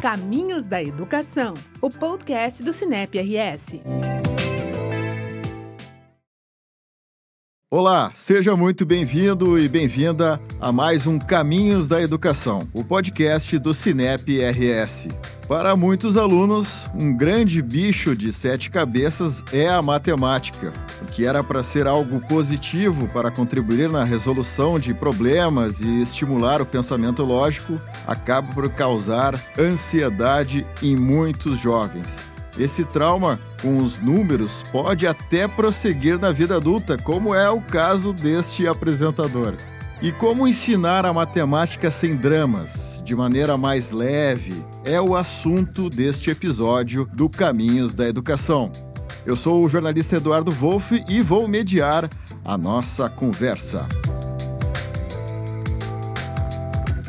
Caminhos da Educação, o podcast do Cinep RS. Olá, seja muito bem-vindo e bem-vinda a mais um Caminhos da Educação, o podcast do Cinep RS. Para muitos alunos, um grande bicho de sete cabeças é a matemática, o que era para ser algo positivo para contribuir na resolução de problemas e estimular o pensamento lógico, acaba por causar ansiedade em muitos jovens. Esse trauma com os números pode até prosseguir na vida adulta, como é o caso deste apresentador. E como ensinar a matemática sem dramas, de maneira mais leve, é o assunto deste episódio do Caminhos da Educação. Eu sou o jornalista Eduardo Wolff e vou mediar a nossa conversa.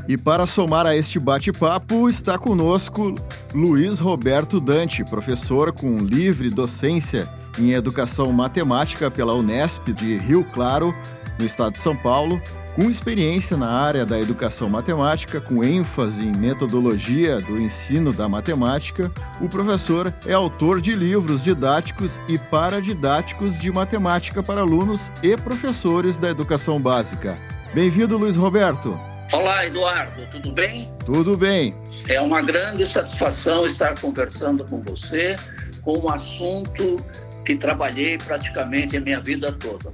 E para somar a este bate-papo, está conosco Luiz Roberto Dante, professor com livre docência em Educação Matemática pela Unesp de Rio Claro, no estado de São Paulo, com experiência na área da educação matemática, com ênfase em metodologia do ensino da matemática, o professor é autor de livros didáticos e paradidáticos de matemática para alunos e professores da educação básica. Bem-vindo, Luiz Roberto. Olá, Eduardo, tudo bem? Tudo bem. É uma grande satisfação estar conversando com você com um assunto que trabalhei praticamente a minha vida toda.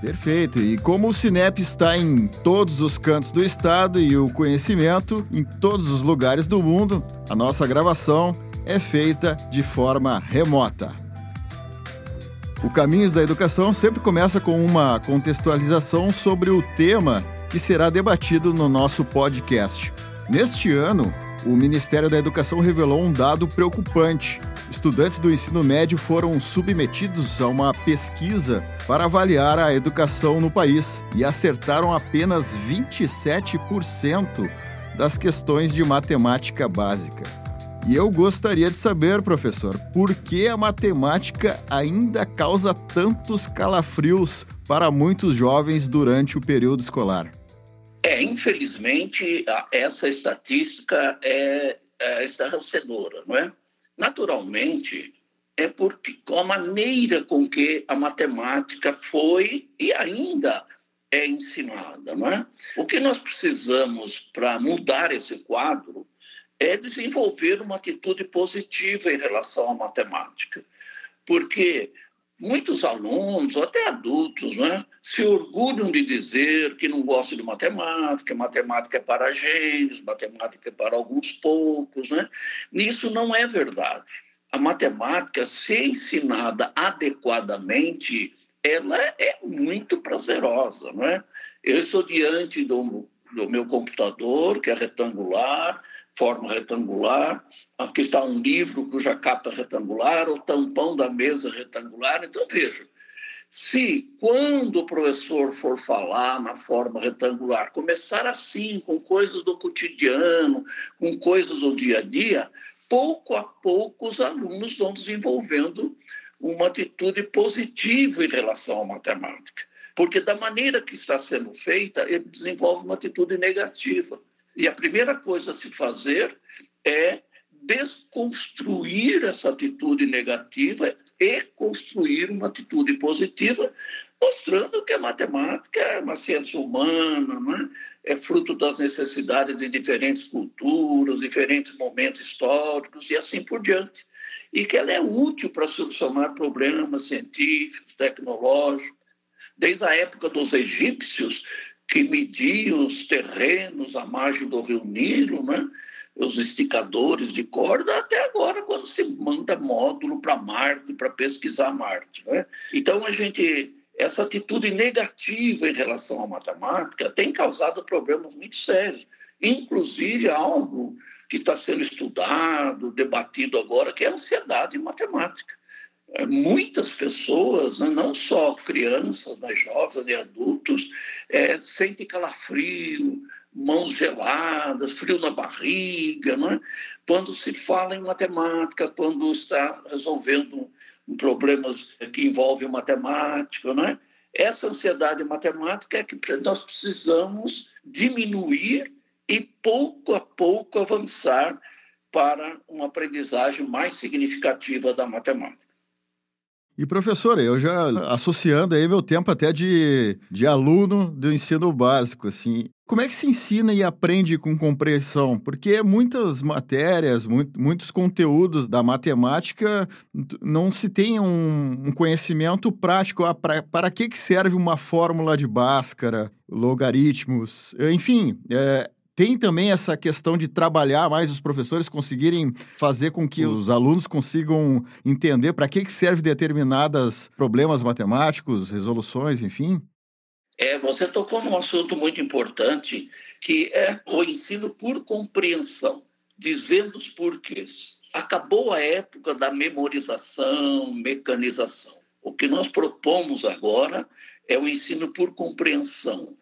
Perfeito. E como o Cinep está em todos os cantos do estado e o conhecimento em todos os lugares do mundo, a nossa gravação é feita de forma remota. O Caminhos da Educação sempre começa com uma contextualização sobre o tema que será debatido no nosso podcast. Neste ano, o Ministério da Educação revelou um dado preocupante. Estudantes do ensino médio foram submetidos a uma pesquisa para avaliar a educação no país e acertaram apenas 27% das questões de matemática básica. E eu gostaria de saber, professor, por que a matemática ainda causa tantos calafrios para muitos jovens durante o período escolar? É, infelizmente, essa estatística é, é estarrecedora, não é? Naturalmente, é porque com a maneira com que a matemática foi e ainda é ensinada, não é? O que nós precisamos para mudar esse quadro é desenvolver uma atitude positiva em relação à matemática, porque muitos alunos, até adultos, né, se orgulham de dizer que não gostam de matemática, matemática é para gênios, matemática é para alguns poucos. Né? Isso não é verdade. A matemática, se ensinada adequadamente, ela é muito prazerosa. Né? Eu estou diante do, do meu computador, que é retangular, forma retangular, aqui está um livro cuja capa é retangular, o tampão da mesa retangular. Então, veja, se quando o professor for falar na forma retangular, começar assim, com coisas do cotidiano, com coisas do dia a dia, pouco a pouco os alunos vão desenvolvendo uma atitude positiva em relação à matemática. Porque, da maneira que está sendo feita, ele desenvolve uma atitude negativa. E a primeira coisa a se fazer é desconstruir essa atitude negativa e construir uma atitude positiva, mostrando que a matemática é uma ciência humana, é? é fruto das necessidades de diferentes culturas, diferentes momentos históricos e assim por diante. E que ela é útil para solucionar problemas científicos, tecnológicos. Desde a época dos egípcios, que mediam os terrenos à margem do rio Nilo, né? os esticadores de corda, até agora, quando se manda módulo para Marte, para pesquisar Marte. Né? Então, a gente, essa atitude negativa em relação à matemática tem causado problemas muito sérios, inclusive algo que está sendo estudado, debatido agora, que é a ansiedade matemática. É, muitas pessoas, né, não só crianças, mas jovens e adultos, é, sentem calafrio, mãos geladas, frio na barriga, né? quando se fala em matemática, quando está resolvendo problemas que envolvem matemática. Né? Essa ansiedade matemática é que nós precisamos diminuir e pouco a pouco avançar para uma aprendizagem mais significativa da matemática. E professor, eu já associando aí meu tempo até de, de aluno do ensino básico, assim, como é que se ensina e aprende com compreensão? Porque muitas matérias, muito, muitos conteúdos da matemática não se tem um, um conhecimento prático. Ah, pra, para que, que serve uma fórmula de Bhaskara, logaritmos, enfim, é, tem também essa questão de trabalhar mais os professores conseguirem fazer com que os alunos consigam entender para que, que serve determinados problemas matemáticos, resoluções, enfim? É, você tocou num assunto muito importante, que é o ensino por compreensão, dizendo os porquês. Acabou a época da memorização, mecanização. O que nós propomos agora é o ensino por compreensão,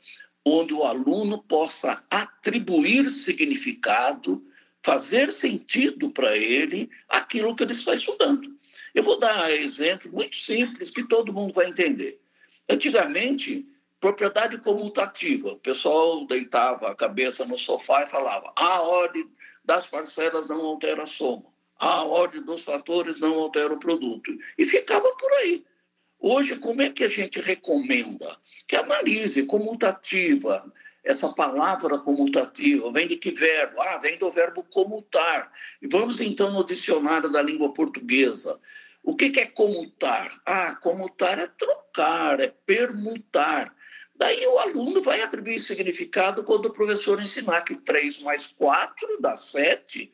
onde o aluno possa atribuir significado, fazer sentido para ele aquilo que ele está estudando. Eu vou dar um exemplo muito simples que todo mundo vai entender. Antigamente, propriedade comutativa, o pessoal deitava a cabeça no sofá e falava: a ordem das parcelas não altera a soma, a ordem dos fatores não altera o produto. E ficava por aí. Hoje, como é que a gente recomenda? Que analise comutativa. Essa palavra comutativa vem de que verbo? Ah, vem do verbo comutar. E vamos então no dicionário da língua portuguesa. O que é comutar? Ah, comutar é trocar, é permutar. Daí o aluno vai atribuir significado quando o professor ensinar que 3 mais 4 dá 7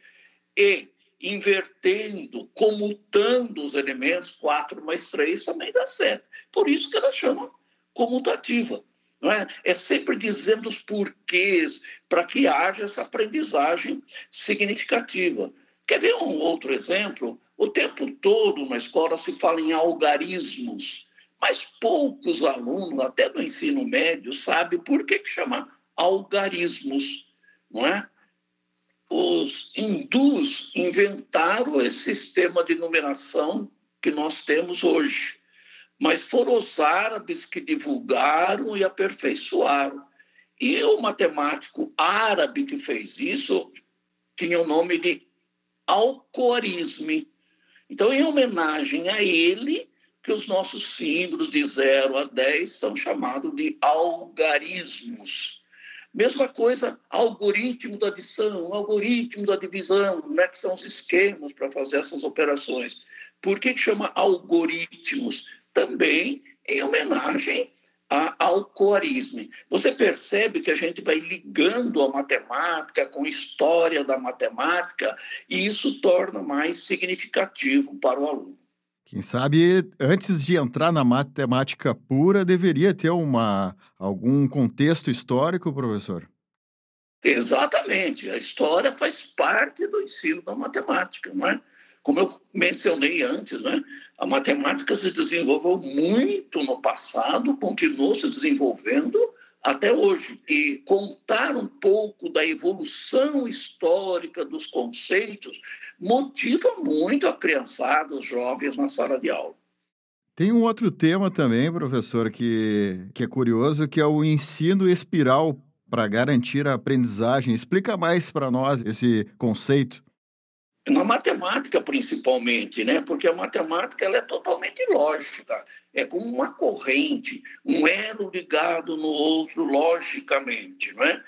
e invertendo, comutando os elementos, 4 mais 3 também dá 7. Por isso que ela chama comutativa. Não é? é sempre dizendo os porquês para que haja essa aprendizagem significativa. Quer ver um outro exemplo? O tempo todo na escola se fala em algarismos, mas poucos alunos, até do ensino médio, sabem por que, que chama algarismos, não é? Os hindus inventaram esse sistema de numeração que nós temos hoje. Mas foram os árabes que divulgaram e aperfeiçoaram. E o matemático árabe que fez isso tinha o nome de Alcorisme. Então, em homenagem a ele, que os nossos símbolos de 0 a 10 são chamados de algarismos. Mesma coisa, algoritmo da adição, algoritmo da divisão, né, que são os esquemas para fazer essas operações. Por que, chama algoritmos? Também em homenagem ao coarismo. Você percebe que a gente vai ligando a matemática com a história da matemática e isso torna mais significativo para o aluno. Quem sabe, antes de entrar na matemática pura, deveria ter uma, algum contexto histórico, professor? Exatamente. A história faz parte do ensino da matemática, não é? Como eu mencionei antes, né? a matemática se desenvolveu muito no passado, continuou se desenvolvendo até hoje. E contar um pouco da evolução histórica dos conceitos motiva muito a criançada, os jovens na sala de aula. Tem um outro tema também, professor, que, que é curioso, que é o ensino espiral para garantir a aprendizagem. Explica mais para nós esse conceito na matemática principalmente, né? Porque a matemática ela é totalmente lógica, é como uma corrente, um elo ligado no outro logicamente, não é?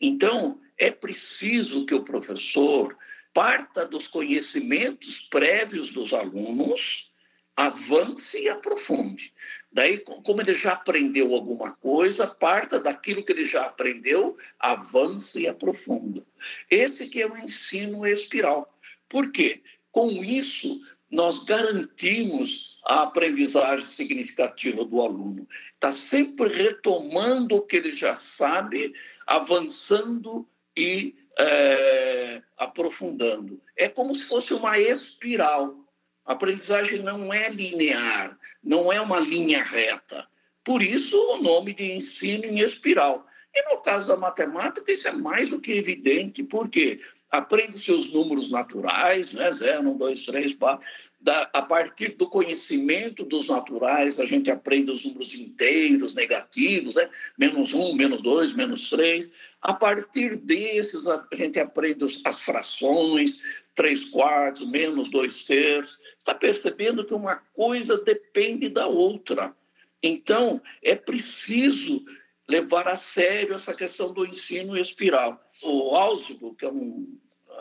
Então é preciso que o professor parta dos conhecimentos prévios dos alunos, avance e aprofunde. Daí, como ele já aprendeu alguma coisa, parta daquilo que ele já aprendeu, avance e aprofunda. Esse que é o ensino espiral. Por quê? Com isso, nós garantimos a aprendizagem significativa do aluno. Está sempre retomando o que ele já sabe, avançando e é, aprofundando. É como se fosse uma espiral. A aprendizagem não é linear, não é uma linha reta. Por isso, o nome de ensino em espiral. E no caso da matemática, isso é mais do que evidente, porque aprende-se os números naturais, né? 0, 1, 2, 3, 4. Da, a partir do conhecimento dos naturais, a gente aprende os números inteiros, negativos, né? menos 1, menos 2, menos 3. A partir desses, a gente aprende as frações, 3 quartos, menos 2 terços. Está percebendo que uma coisa depende da outra. Então, é preciso levar a sério essa questão do ensino espiral. O Álzigo, que é um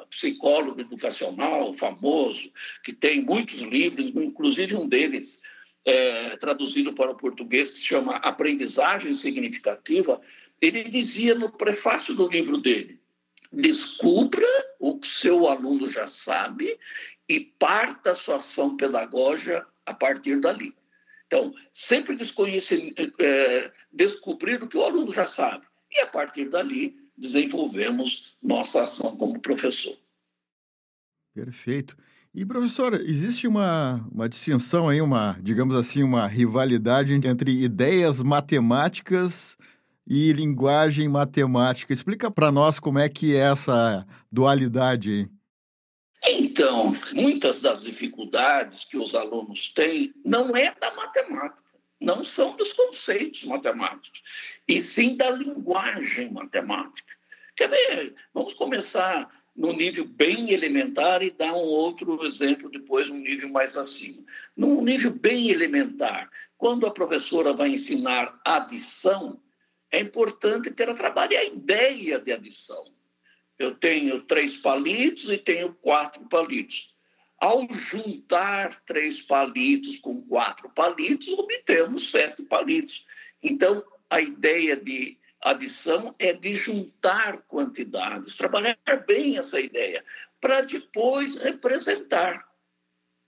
psicólogo educacional famoso, que tem muitos livros, inclusive um deles é, traduzido para o português, que se chama Aprendizagem Significativa, ele dizia no prefácio do livro dele: descubra o que seu aluno já sabe e parta a sua ação pedagógica a partir dali. Então, sempre é, descobrir o que o aluno já sabe. E, a partir dali, desenvolvemos nossa ação como professor. Perfeito. E, professora, existe uma, uma distinção aí, uma, digamos assim, uma rivalidade entre ideias matemáticas e linguagem matemática. Explica para nós como é que é essa dualidade aí. Então, muitas das dificuldades que os alunos têm não é da matemática, não são dos conceitos matemáticos, e sim da linguagem matemática. Quer ver? Vamos começar no nível bem elementar e dar um outro exemplo depois, um nível mais acima. Num nível bem elementar, quando a professora vai ensinar adição, é importante que ela trabalhe a ideia de adição. Eu tenho três palitos e tenho quatro palitos. Ao juntar três palitos com quatro palitos, obtemos sete palitos. Então, a ideia de adição é de juntar quantidades, trabalhar bem essa ideia, para depois representar.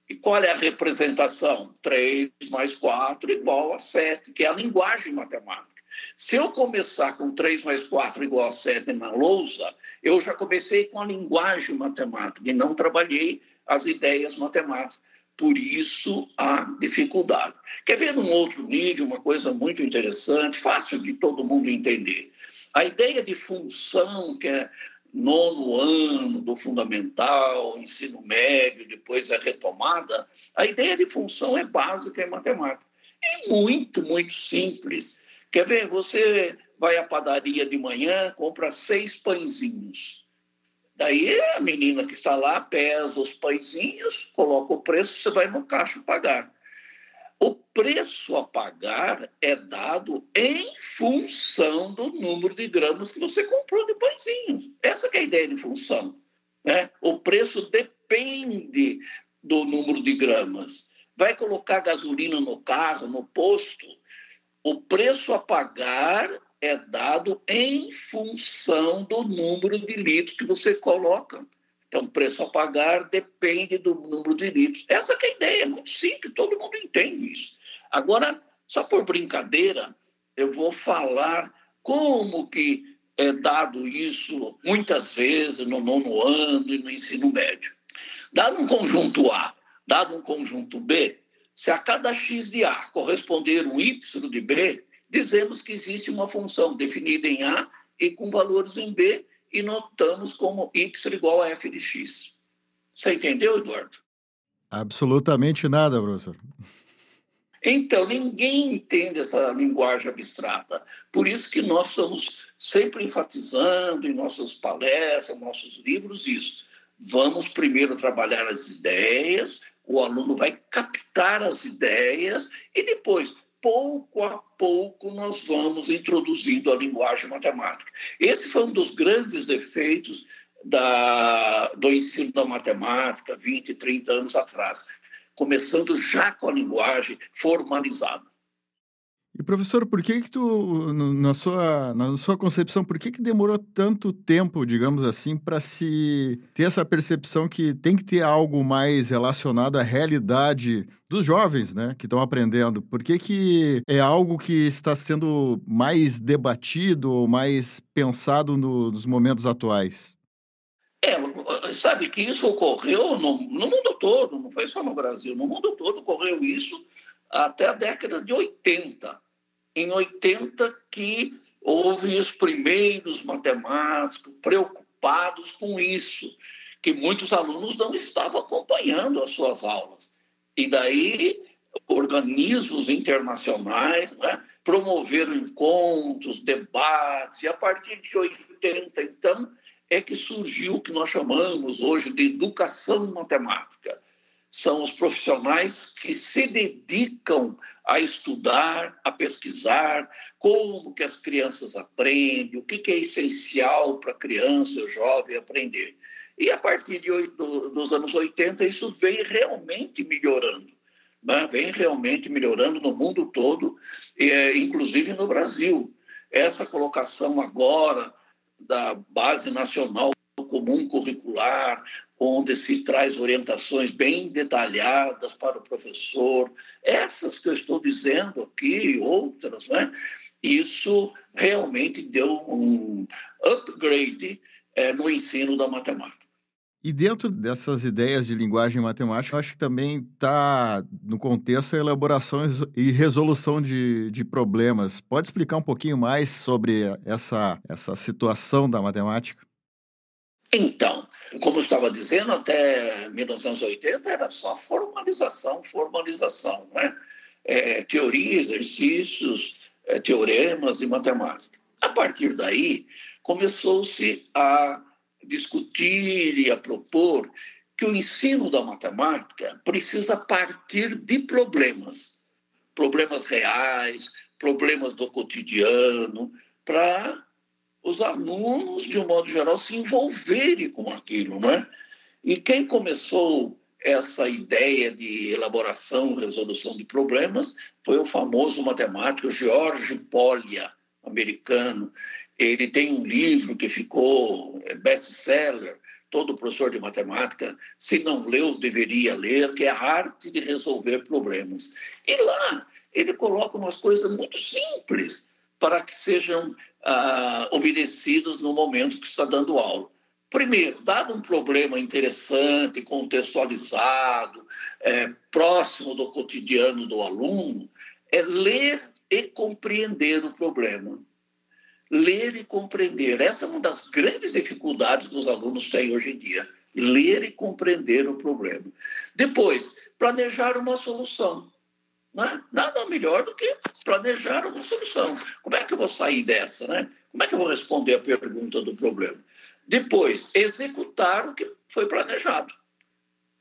E qual é a representação? 3 mais 4 igual a 7, que é a linguagem matemática. Se eu começar com 3 mais 4 igual a 7 na lousa, eu já comecei com a linguagem matemática e não trabalhei as ideias matemáticas. Por isso a dificuldade. Quer ver num outro nível uma coisa muito interessante, fácil de todo mundo entender. A ideia de função, que é nono ano do fundamental, ensino médio, depois é retomada, a ideia de função é básica em matemática. É muito, muito simples. Quer ver? Você vai à padaria de manhã, compra seis pãezinhos. Daí a menina que está lá pesa os pãezinhos, coloca o preço, você vai no caixa pagar. O preço a pagar é dado em função do número de gramas que você comprou de pãezinhos. Essa é a ideia de função. Né? O preço depende do número de gramas. Vai colocar gasolina no carro, no posto, o preço a pagar é dado em função do número de litros que você coloca. Então, o preço a pagar depende do número de litros. Essa é a ideia, é muito simples, todo mundo entende isso. Agora, só por brincadeira, eu vou falar como que é dado isso muitas vezes no nono ano e no ensino médio. Dado um conjunto A, dado um conjunto B, se a cada x de A corresponder um y de B, dizemos que existe uma função definida em A e com valores em B e notamos como y igual a f de x. Você entendeu, Eduardo? Absolutamente nada, professor. Então, ninguém entende essa linguagem abstrata. Por isso que nós estamos sempre enfatizando em nossas palestras, nossos livros, isso. Vamos primeiro trabalhar as ideias, o aluno vai captar as ideias e depois, pouco a pouco, nós vamos introduzindo a linguagem matemática. Esse foi um dos grandes defeitos da, do ensino da matemática 20, 30 anos atrás, começando já com a linguagem formalizada. E professor, por que que tu, na sua, na sua concepção, por que que demorou tanto tempo, digamos assim, para se ter essa percepção que tem que ter algo mais relacionado à realidade dos jovens, né, que estão aprendendo? Por que que é algo que está sendo mais debatido ou mais pensado no, nos momentos atuais? É, sabe que isso ocorreu no, no mundo todo, não foi só no Brasil, no mundo todo ocorreu isso até a década de 80. Em 80 que houve os primeiros matemáticos preocupados com isso, que muitos alunos não estavam acompanhando as suas aulas. E daí, organismos internacionais né, promoveram encontros, debates, e a partir de 80, então, é que surgiu o que nós chamamos hoje de educação matemática. São os profissionais que se dedicam a estudar, a pesquisar como que as crianças aprendem, o que, que é essencial para a criança, o jovem aprender. E a partir de, do, dos anos 80, isso vem realmente melhorando. Né? Vem realmente melhorando no mundo todo, e, inclusive no Brasil. Essa colocação agora da Base Nacional Comum Curricular, onde se traz orientações bem detalhadas para o professor, essas que eu estou dizendo aqui, outras, né? isso realmente deu um upgrade é, no ensino da matemática. E dentro dessas ideias de linguagem matemática, acho que também está no contexto a elaboração e resolução de, de problemas. Pode explicar um pouquinho mais sobre essa, essa situação da matemática? Então, como eu estava dizendo, até 1980 era só formalização, formalização, né? É, teoria, exercícios, é, teoremas e matemática. A partir daí, começou-se a discutir e a propor que o ensino da matemática precisa partir de problemas, problemas reais, problemas do cotidiano, para os alunos, de um modo geral, se envolverem com aquilo, não é? E quem começou essa ideia de elaboração, resolução de problemas, foi o famoso matemático George Polya, americano. Ele tem um livro que ficou é, best-seller, todo professor de matemática, se não leu, deveria ler, que é a arte de resolver problemas. E lá ele coloca umas coisas muito simples para que sejam ah, obedecidas no momento que está dando aula. Primeiro, dado um problema interessante, contextualizado, é, próximo do cotidiano do aluno, é ler e compreender o problema. Ler e compreender. Essa é uma das grandes dificuldades que os alunos têm hoje em dia. Ler e compreender o problema. Depois, planejar uma solução. Né? Nada melhor do que planejar uma solução. Como é que eu vou sair dessa? Né? Como é que eu vou responder a pergunta do problema? Depois, executar o que foi planejado.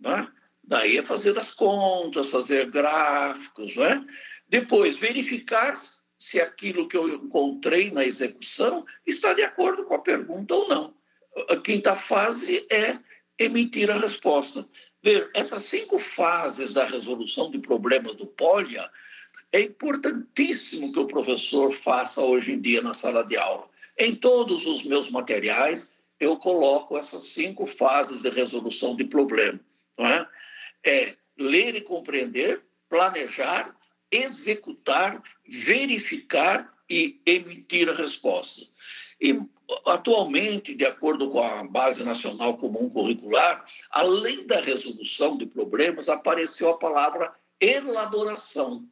Né? Daí é fazer as contas, fazer gráficos. Né? Depois, verificar se aquilo que eu encontrei na execução está de acordo com a pergunta ou não. A quinta fase é emitir a resposta. Ver, essas cinco fases da resolução de problemas do POLIA é importantíssimo que o professor faça hoje em dia na sala de aula. Em todos os meus materiais, eu coloco essas cinco fases de resolução de problema. Não é? é ler e compreender, planejar, executar, verificar e emitir a resposta. E, atualmente, de acordo com a Base Nacional Comum Curricular, além da resolução de problemas, apareceu a palavra elaboração.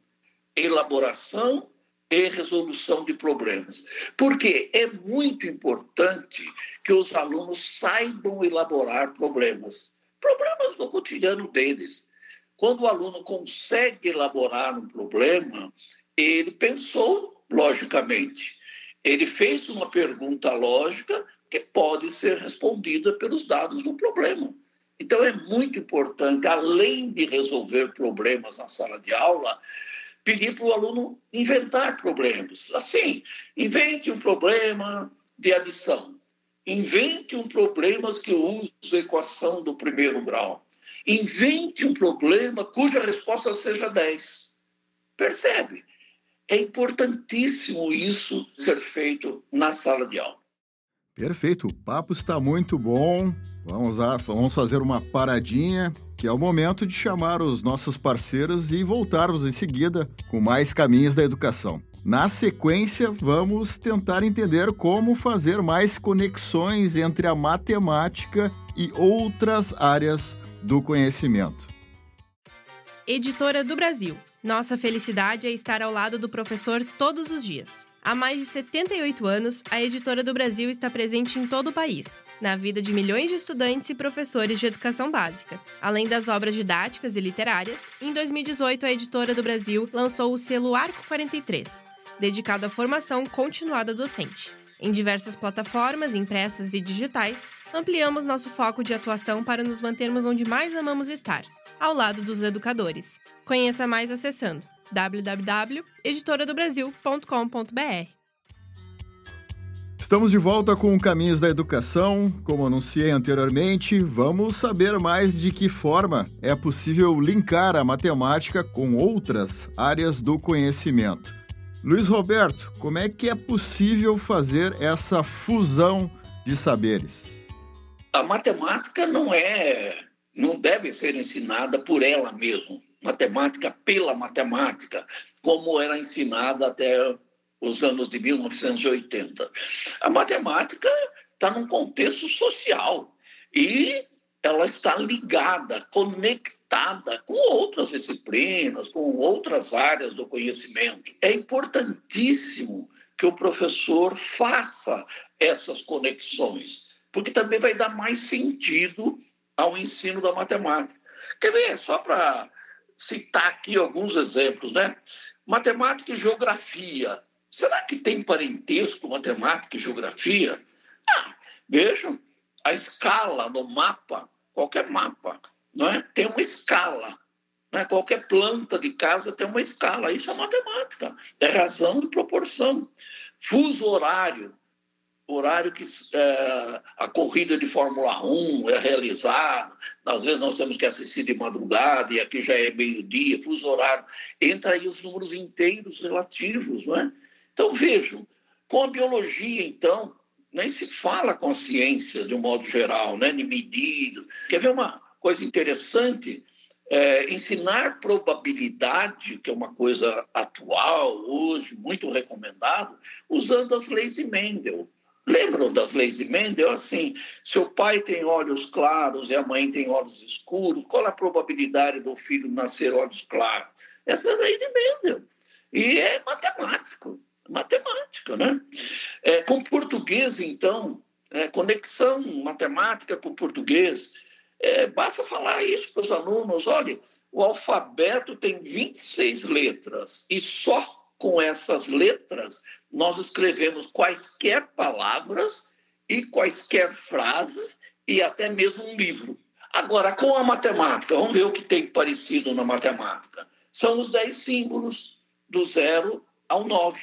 Elaboração e resolução de problemas. Porque é muito importante que os alunos saibam elaborar problemas. Problemas do cotidiano deles. Quando o aluno consegue elaborar um problema, ele pensou logicamente. Ele fez uma pergunta lógica que pode ser respondida pelos dados do problema. Então, é muito importante, além de resolver problemas na sala de aula, pedir para o aluno inventar problemas. Assim, invente um problema de adição. Invente um problema que use equação do primeiro grau. Invente um problema cuja resposta seja 10. Percebe? É importantíssimo isso ser feito na sala de aula. Perfeito, o papo está muito bom. Vamos lá, vamos fazer uma paradinha, que é o momento de chamar os nossos parceiros e voltarmos em seguida com mais caminhos da educação. Na sequência, vamos tentar entender como fazer mais conexões entre a matemática e outras áreas do conhecimento. Editora do Brasil. Nossa felicidade é estar ao lado do professor todos os dias. Há mais de 78 anos, a Editora do Brasil está presente em todo o país, na vida de milhões de estudantes e professores de educação básica. Além das obras didáticas e literárias, em 2018 a Editora do Brasil lançou o selo Arco 43, dedicado à formação continuada docente. Em diversas plataformas, impressas e digitais, ampliamos nosso foco de atuação para nos mantermos onde mais amamos estar, ao lado dos educadores. Conheça mais acessando www.editoradobrasil.com.br. Estamos de volta com Caminhos da Educação. Como anunciei anteriormente, vamos saber mais de que forma é possível linkar a matemática com outras áreas do conhecimento. Luiz Roberto, como é que é possível fazer essa fusão de saberes? A matemática não é, não deve ser ensinada por ela mesma matemática pela matemática, como era ensinada até os anos de 1980. A matemática está num contexto social e ela está ligada, conectada com outras disciplinas, com outras áreas do conhecimento. É importantíssimo que o professor faça essas conexões, porque também vai dar mais sentido ao ensino da matemática. Quer ver, só para citar aqui alguns exemplos, né? Matemática e geografia. Será que tem parentesco matemática e geografia? Ah, vejam, a escala no mapa, qualquer mapa, não é? tem uma escala. Né? Qualquer planta de casa tem uma escala. Isso é matemática, é razão de proporção. Fuso horário horário que é, a corrida de Fórmula 1 é realizada, às vezes nós temos que assistir de madrugada, e aqui já é meio-dia, fuso horário, entra aí os números inteiros relativos, não é? Então, vejam, com a biologia, então, nem se fala com a ciência, de um modo geral, né, de medidas. Quer ver uma coisa interessante? É, ensinar probabilidade, que é uma coisa atual, hoje, muito recomendado, usando as leis de Mendel. Lembram das leis de Mendel? Assim, se o pai tem olhos claros e a mãe tem olhos escuros, qual a probabilidade do filho nascer olhos claros? Essa é a lei de Mendel. E é matemático, matemática, né? É, com português, então, é, conexão matemática com português, é, basta falar isso para os alunos, olha, o alfabeto tem 26 letras e só com essas letras nós escrevemos quaisquer palavras e quaisquer frases e até mesmo um livro. Agora, com a matemática, vamos ver o que tem parecido na matemática. São os dez símbolos, do zero ao nove.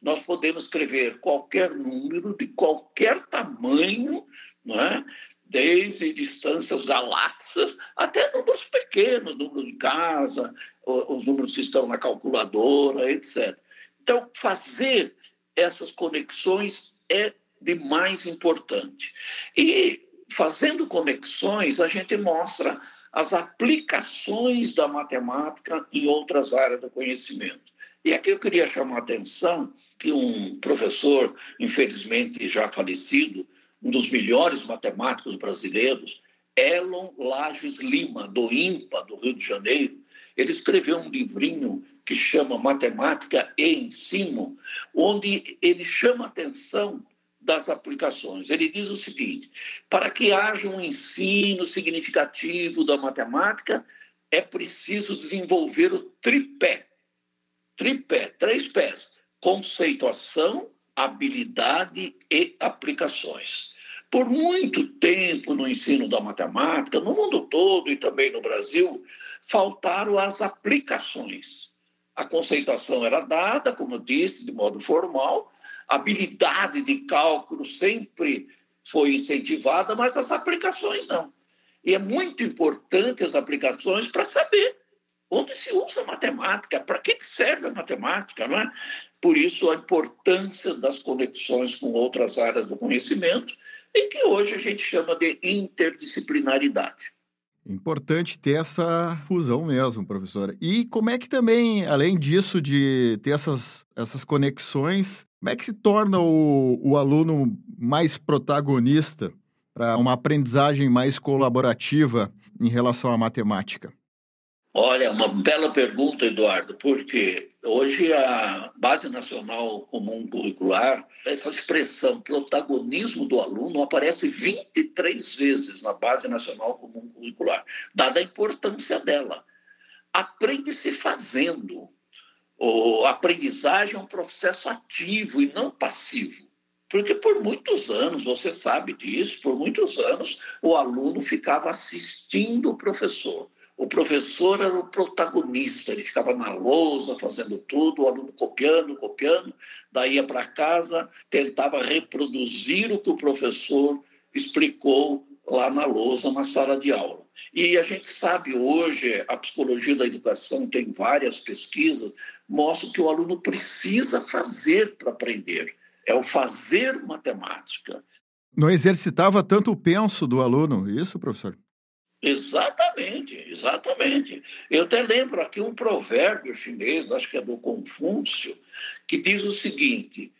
Nós podemos escrever qualquer número de qualquer tamanho, não é? desde distâncias galáxias até números pequenos, número de casa, os números que estão na calculadora, etc. Então, fazer essas conexões é de mais importante. E fazendo conexões, a gente mostra as aplicações da matemática em outras áreas do conhecimento. E aqui eu queria chamar a atenção que um professor, infelizmente já falecido, um dos melhores matemáticos brasileiros, Elon Lages Lima, do IMPA, do Rio de Janeiro, ele escreveu um livrinho que chama Matemática e Ensino, onde ele chama atenção das aplicações. Ele diz o seguinte: para que haja um ensino significativo da matemática, é preciso desenvolver o tripé. Tripé, três pés: conceituação, habilidade e aplicações. Por muito tempo no ensino da matemática, no mundo todo e também no Brasil, faltaram as aplicações. A conceituação era dada, como eu disse, de modo formal, a habilidade de cálculo sempre foi incentivada, mas as aplicações não. E é muito importante as aplicações para saber onde se usa matemática, para que serve a matemática, não é? Por isso a importância das conexões com outras áreas do conhecimento, e que hoje a gente chama de interdisciplinaridade. Importante ter essa fusão mesmo, professora. E como é que também, além disso, de ter essas, essas conexões, como é que se torna o, o aluno mais protagonista para uma aprendizagem mais colaborativa em relação à matemática? Olha, uma bela pergunta, Eduardo, porque hoje a Base Nacional Comum Curricular, essa expressão protagonismo do aluno aparece 23 vezes na Base Nacional Comum Curricular, dada a importância dela. Aprende-se fazendo. A aprendizagem é um processo ativo e não passivo. Porque por muitos anos, você sabe disso, por muitos anos, o aluno ficava assistindo o professor o professor era o protagonista, ele ficava na lousa fazendo tudo, o aluno copiando, copiando, daí ia para casa, tentava reproduzir o que o professor explicou lá na lousa, na sala de aula. E a gente sabe hoje, a psicologia da educação tem várias pesquisas, mostram que o aluno precisa fazer para aprender. É o fazer matemática. Não exercitava tanto o penso do aluno, isso, professor? Exatamente, exatamente. Eu até lembro aqui um provérbio chinês, acho que é do Confúcio, que diz o seguinte: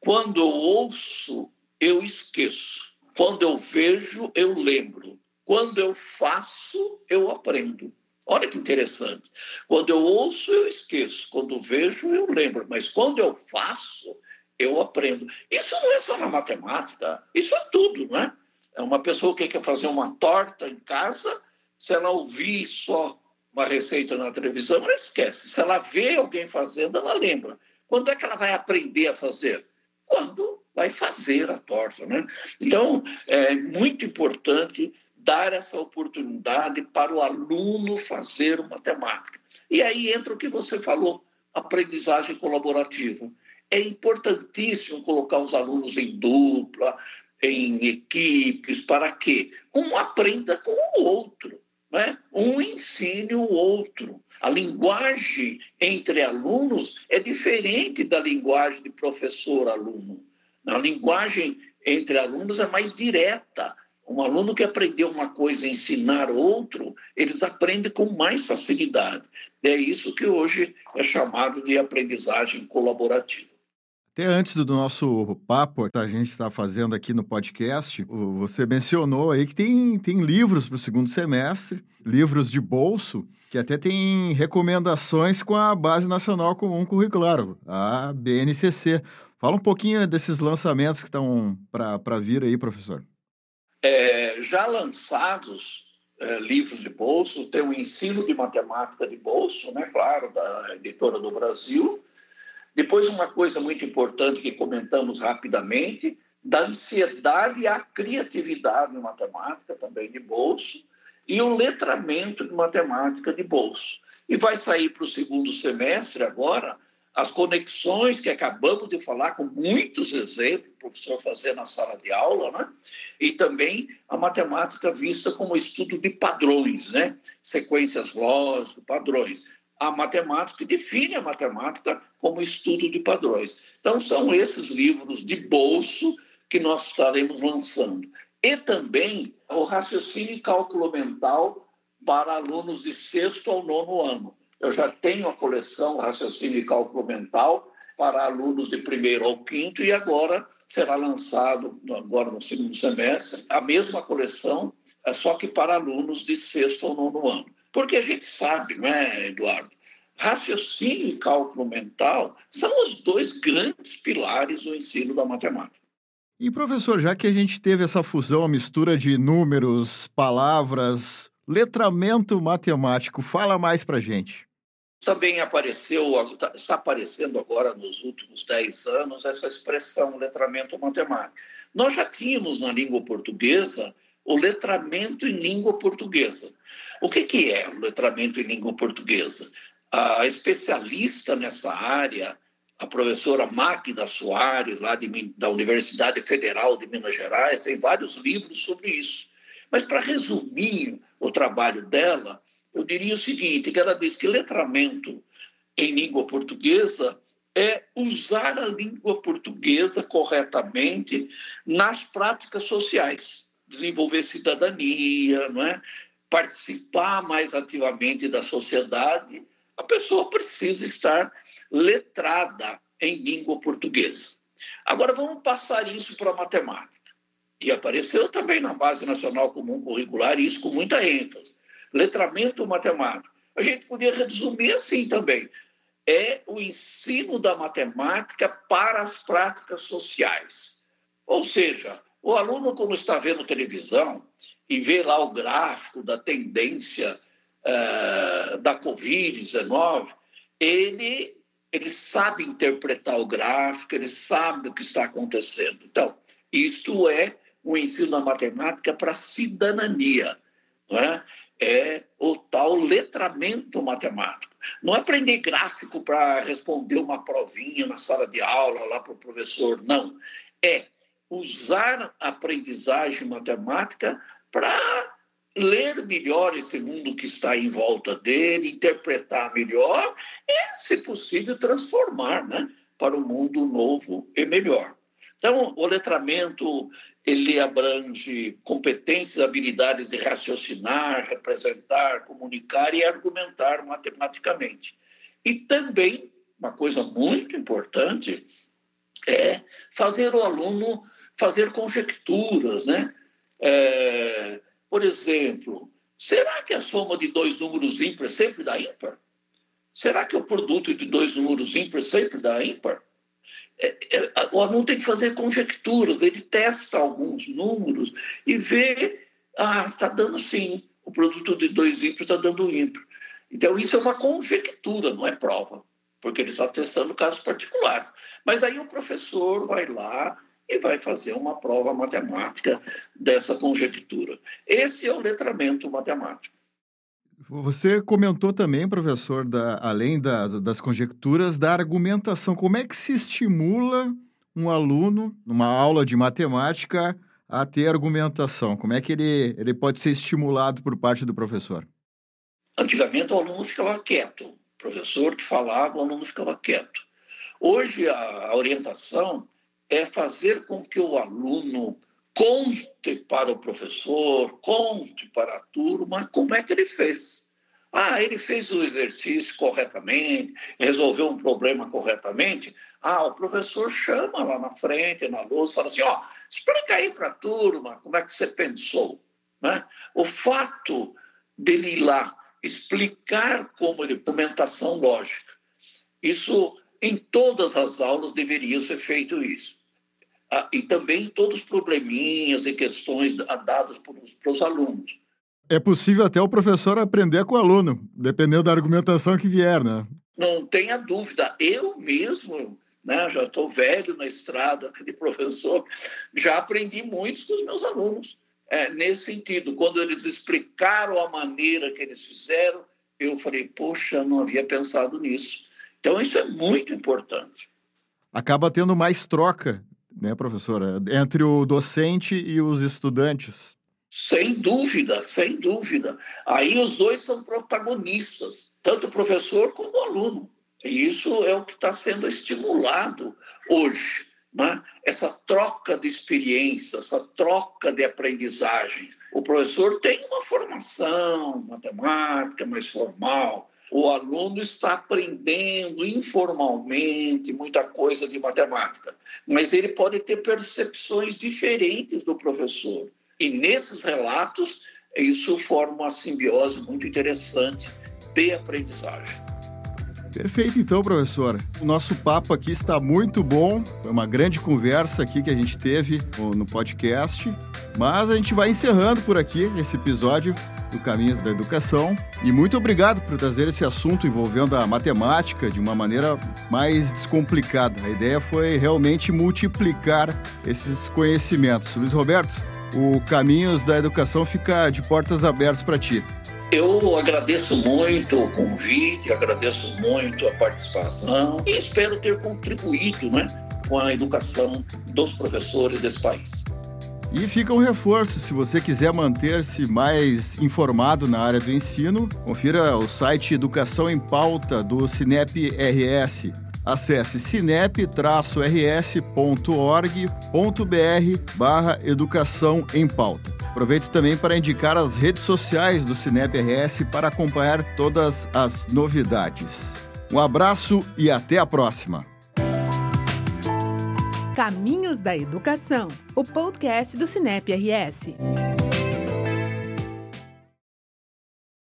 quando eu ouço, eu esqueço. Quando eu vejo, eu lembro. Quando eu faço, eu aprendo. Olha que interessante. Quando eu ouço, eu esqueço. Quando vejo, eu lembro. Mas quando eu faço, eu aprendo. Isso não é só na matemática, isso é tudo, não é? É uma pessoa que quer fazer uma torta em casa, se ela ouvir só uma receita na televisão, ela esquece. Se ela vê alguém fazendo, ela lembra. Quando é que ela vai aprender a fazer? Quando vai fazer a torta. Né? Então, é muito importante dar essa oportunidade para o aluno fazer matemática. E aí entra o que você falou, aprendizagem colaborativa. É importantíssimo colocar os alunos em dupla, em equipes, para que um aprenda com o outro, né? um ensine o outro. A linguagem entre alunos é diferente da linguagem de professor-aluno. A linguagem entre alunos é mais direta. Um aluno que aprendeu uma coisa e ensinar outro, eles aprendem com mais facilidade. É isso que hoje é chamado de aprendizagem colaborativa. Até antes do nosso papo que a gente está fazendo aqui no podcast, você mencionou aí que tem, tem livros para o segundo semestre, livros de bolso, que até tem recomendações com a Base Nacional Comum Curricular, a BNCC. Fala um pouquinho desses lançamentos que estão para vir aí, professor. É, já lançados é, livros de bolso, tem o Ensino de Matemática de Bolso, né, claro, da Editora do Brasil, depois, uma coisa muito importante que comentamos rapidamente, da ansiedade à criatividade em matemática, também de bolso, e o letramento de matemática de bolso. E vai sair para o segundo semestre agora as conexões que acabamos de falar, com muitos exemplos, o professor fazer na sala de aula, né? e também a matemática vista como estudo de padrões, né? sequências lógicas, padrões a matemática e define a matemática como estudo de padrões. Então, são esses livros de bolso que nós estaremos lançando. E também o raciocínio e cálculo mental para alunos de sexto ao nono ano. Eu já tenho a coleção Raciocínio e Cálculo Mental para alunos de primeiro ao quinto e agora será lançado, agora no segundo semestre, a mesma coleção, é só que para alunos de sexto ao nono ano. Porque a gente sabe, não é, Eduardo? Raciocínio e cálculo mental são os dois grandes pilares do ensino da matemática. E, professor, já que a gente teve essa fusão, a mistura de números, palavras, letramento matemático, fala mais para gente. Também apareceu, está aparecendo agora nos últimos 10 anos essa expressão letramento matemático. Nós já tínhamos na língua portuguesa o letramento em língua portuguesa. O que, que é o letramento em língua portuguesa? A especialista nessa área, a professora Magda Soares, lá de, da Universidade Federal de Minas Gerais, tem vários livros sobre isso. Mas, para resumir o trabalho dela, eu diria o seguinte, que ela diz que letramento em língua portuguesa é usar a língua portuguesa corretamente nas práticas sociais desenvolver cidadania, não é? participar mais ativamente da sociedade, a pessoa precisa estar letrada em língua portuguesa. Agora vamos passar isso para a matemática. E apareceu também na Base Nacional Comum Curricular isso com muita ênfase. Letramento matemático. a gente podia resumir assim também. É o ensino da matemática para as práticas sociais. Ou seja, o aluno, como está vendo televisão e vê lá o gráfico da tendência uh, da Covid-19, ele, ele sabe interpretar o gráfico, ele sabe o que está acontecendo. Então, isto é o ensino da matemática para a cidadania. Não é? é o tal letramento matemático. Não é aprender gráfico para responder uma provinha na sala de aula lá para o professor, não. É usar a aprendizagem matemática para ler melhor esse mundo que está em volta dele, interpretar melhor e, se possível, transformar né, para um mundo novo e melhor. Então, o letramento ele abrange competências, habilidades de raciocinar, representar, comunicar e argumentar matematicamente. E também, uma coisa muito importante, é fazer o aluno fazer conjecturas, né? É, por exemplo, será que a soma de dois números ímpares sempre dá ímpar? Será que o produto de dois números ímpares sempre dá ímpar? É, é, o aluno tem que fazer conjecturas, ele testa alguns números e vê, ah, está dando sim, o produto de dois ímpares está dando ímpar. Então, isso é uma conjectura, não é prova, porque ele está testando casos particulares. Mas aí o professor vai lá e vai fazer uma prova matemática dessa conjectura. Esse é o letramento matemático. Você comentou também, professor, da, além das, das conjecturas, da argumentação. Como é que se estimula um aluno, numa aula de matemática, a ter argumentação? Como é que ele, ele pode ser estimulado por parte do professor? Antigamente o aluno ficava quieto. O professor que falava, o aluno ficava quieto. Hoje a orientação é fazer com que o aluno conte para o professor, conte para a turma como é que ele fez. Ah, ele fez o exercício corretamente, resolveu um problema corretamente. Ah, o professor chama lá na frente, na luz, fala assim: ó, explica aí para a turma como é que você pensou. Né? O fato dele ir lá explicar como ele, argumentação lógica, isso em todas as aulas deveria ser feito isso. Ah, e também todos os probleminhas e questões dadas para os alunos. É possível até o professor aprender com o aluno, dependendo da argumentação que vier, né? Não tenha dúvida. Eu mesmo, né, já estou velho na estrada de professor, já aprendi muitos com os meus alunos. É, nesse sentido, quando eles explicaram a maneira que eles fizeram, eu falei, poxa, não havia pensado nisso. Então, isso é muito importante. Acaba tendo mais troca né, professora, entre o docente e os estudantes. Sem dúvida, sem dúvida. Aí os dois são protagonistas, tanto o professor como o aluno. E isso é o que está sendo estimulado hoje. Né? Essa troca de experiência, essa troca de aprendizagem. O professor tem uma formação matemática mais formal, o aluno está aprendendo informalmente muita coisa de matemática, mas ele pode ter percepções diferentes do professor. E nesses relatos, isso forma uma simbiose muito interessante de aprendizagem. Perfeito, então, professor. O nosso papo aqui está muito bom. Foi uma grande conversa aqui que a gente teve no podcast. Mas a gente vai encerrando por aqui esse episódio do Caminhos da Educação. E muito obrigado por trazer esse assunto envolvendo a matemática de uma maneira mais descomplicada. A ideia foi realmente multiplicar esses conhecimentos. Luiz Roberto, o Caminhos da Educação fica de portas abertas para ti. Eu agradeço muito o convite, agradeço muito a participação e espero ter contribuído né, com a educação dos professores desse país. E fica um reforço, se você quiser manter-se mais informado na área do ensino, confira o site Educação em Pauta do Cinep RS. Acesse cinep-rs.org.br barra Educação em Pauta. Aproveite também para indicar as redes sociais do Cinep RS para acompanhar todas as novidades. Um abraço e até a próxima! Caminhos da Educação, o podcast do Cinep RS.